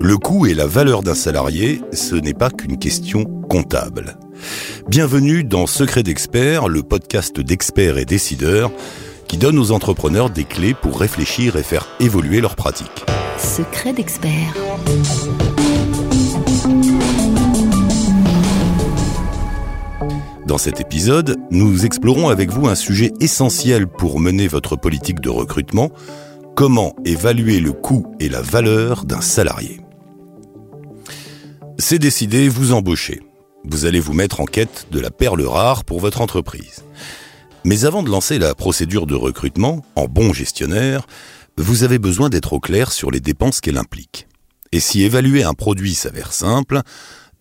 Le coût et la valeur d'un salarié, ce n'est pas qu'une question comptable. Bienvenue dans Secret d'experts, le podcast d'experts et décideurs qui donne aux entrepreneurs des clés pour réfléchir et faire évoluer leurs pratiques. Secret d'experts. Dans cet épisode, nous explorons avec vous un sujet essentiel pour mener votre politique de recrutement, comment évaluer le coût et la valeur d'un salarié. C'est décidé, vous embauchez. Vous allez vous mettre en quête de la perle rare pour votre entreprise. Mais avant de lancer la procédure de recrutement, en bon gestionnaire, vous avez besoin d'être au clair sur les dépenses qu'elle implique. Et si évaluer un produit s'avère simple,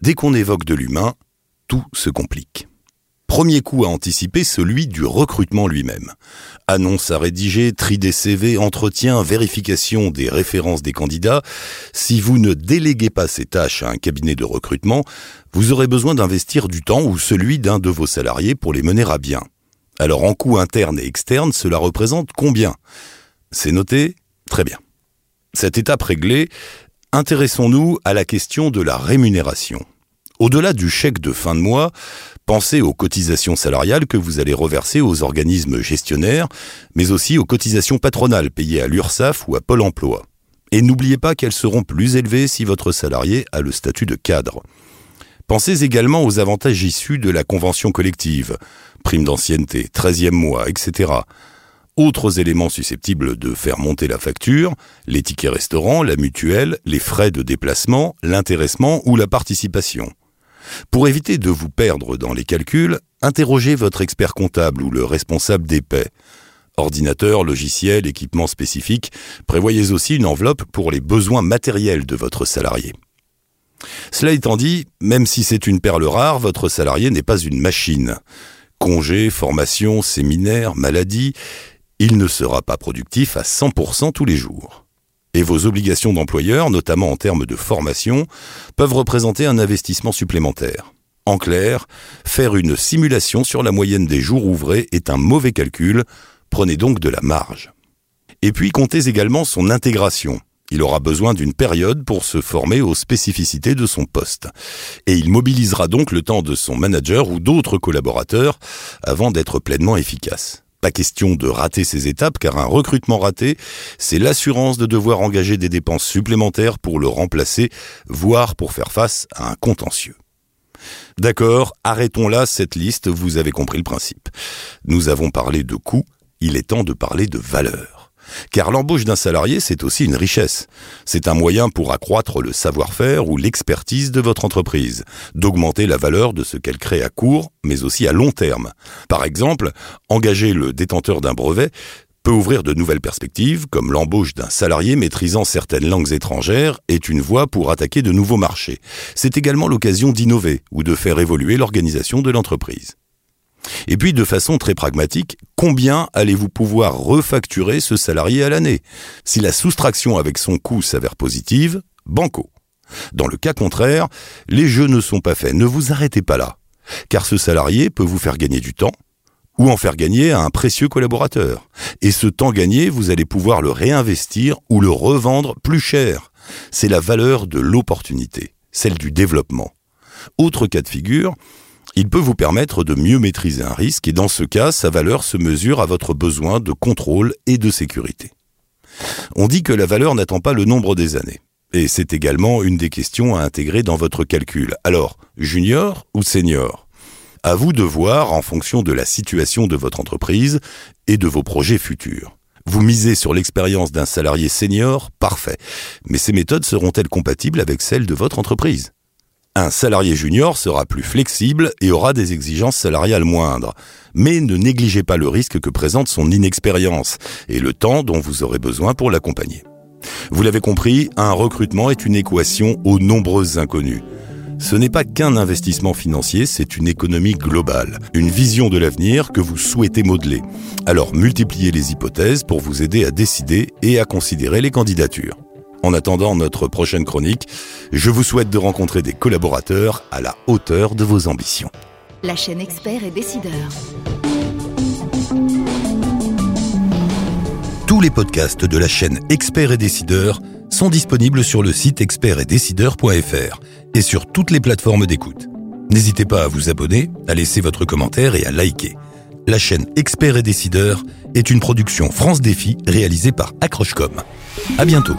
dès qu'on évoque de l'humain, tout se complique. Premier coup à anticiper, celui du recrutement lui-même. Annonce à rédiger, tri des CV, entretien, vérification des références des candidats. Si vous ne déléguez pas ces tâches à un cabinet de recrutement, vous aurez besoin d'investir du temps ou celui d'un de vos salariés pour les mener à bien. Alors en coût interne et externe, cela représente combien? C'est noté? Très bien. Cette étape réglée, intéressons-nous à la question de la rémunération. Au-delà du chèque de fin de mois, pensez aux cotisations salariales que vous allez reverser aux organismes gestionnaires, mais aussi aux cotisations patronales payées à l'URSSAF ou à Pôle Emploi. Et n'oubliez pas qu'elles seront plus élevées si votre salarié a le statut de cadre. Pensez également aux avantages issus de la convention collective, prime d'ancienneté, 13e mois, etc. Autres éléments susceptibles de faire monter la facture, les tickets restaurants, la mutuelle, les frais de déplacement, l'intéressement ou la participation. Pour éviter de vous perdre dans les calculs, interrogez votre expert comptable ou le responsable des paix. Ordinateur, logiciel, équipement spécifique, prévoyez aussi une enveloppe pour les besoins matériels de votre salarié. Cela étant dit, même si c'est une perle rare, votre salarié n'est pas une machine. Congés, formation, séminaires, maladie, il ne sera pas productif à 100% tous les jours. Et vos obligations d'employeur, notamment en termes de formation, peuvent représenter un investissement supplémentaire. En clair, faire une simulation sur la moyenne des jours ouvrés est un mauvais calcul, prenez donc de la marge. Et puis comptez également son intégration. Il aura besoin d'une période pour se former aux spécificités de son poste. Et il mobilisera donc le temps de son manager ou d'autres collaborateurs avant d'être pleinement efficace. Pas question de rater ces étapes car un recrutement raté, c'est l'assurance de devoir engager des dépenses supplémentaires pour le remplacer, voire pour faire face à un contentieux. D'accord, arrêtons là cette liste, vous avez compris le principe. Nous avons parlé de coûts, il est temps de parler de valeur. Car l'embauche d'un salarié, c'est aussi une richesse. C'est un moyen pour accroître le savoir-faire ou l'expertise de votre entreprise, d'augmenter la valeur de ce qu'elle crée à court, mais aussi à long terme. Par exemple, engager le détenteur d'un brevet peut ouvrir de nouvelles perspectives, comme l'embauche d'un salarié maîtrisant certaines langues étrangères est une voie pour attaquer de nouveaux marchés. C'est également l'occasion d'innover ou de faire évoluer l'organisation de l'entreprise. Et puis, de façon très pragmatique, combien allez-vous pouvoir refacturer ce salarié à l'année? Si la soustraction avec son coût s'avère positive, banco. Dans le cas contraire, les jeux ne sont pas faits. Ne vous arrêtez pas là. Car ce salarié peut vous faire gagner du temps ou en faire gagner à un précieux collaborateur. Et ce temps gagné, vous allez pouvoir le réinvestir ou le revendre plus cher. C'est la valeur de l'opportunité, celle du développement. Autre cas de figure, il peut vous permettre de mieux maîtriser un risque et dans ce cas, sa valeur se mesure à votre besoin de contrôle et de sécurité. On dit que la valeur n'attend pas le nombre des années. Et c'est également une des questions à intégrer dans votre calcul. Alors, junior ou senior? À vous de voir en fonction de la situation de votre entreprise et de vos projets futurs. Vous misez sur l'expérience d'un salarié senior, parfait. Mais ces méthodes seront-elles compatibles avec celles de votre entreprise? Un salarié junior sera plus flexible et aura des exigences salariales moindres. Mais ne négligez pas le risque que présente son inexpérience et le temps dont vous aurez besoin pour l'accompagner. Vous l'avez compris, un recrutement est une équation aux nombreuses inconnues. Ce n'est pas qu'un investissement financier, c'est une économie globale, une vision de l'avenir que vous souhaitez modeler. Alors multipliez les hypothèses pour vous aider à décider et à considérer les candidatures. En attendant notre prochaine chronique, je vous souhaite de rencontrer des collaborateurs à la hauteur de vos ambitions. La chaîne expert et décideur. Tous les podcasts de la chaîne Experts et Décideurs sont disponibles sur le site expertetdecideurs.fr et sur toutes les plateformes d'écoute. N'hésitez pas à vous abonner, à laisser votre commentaire et à liker. La chaîne Experts et Décideurs est une production France Défi réalisée par Accrochecom. À bientôt.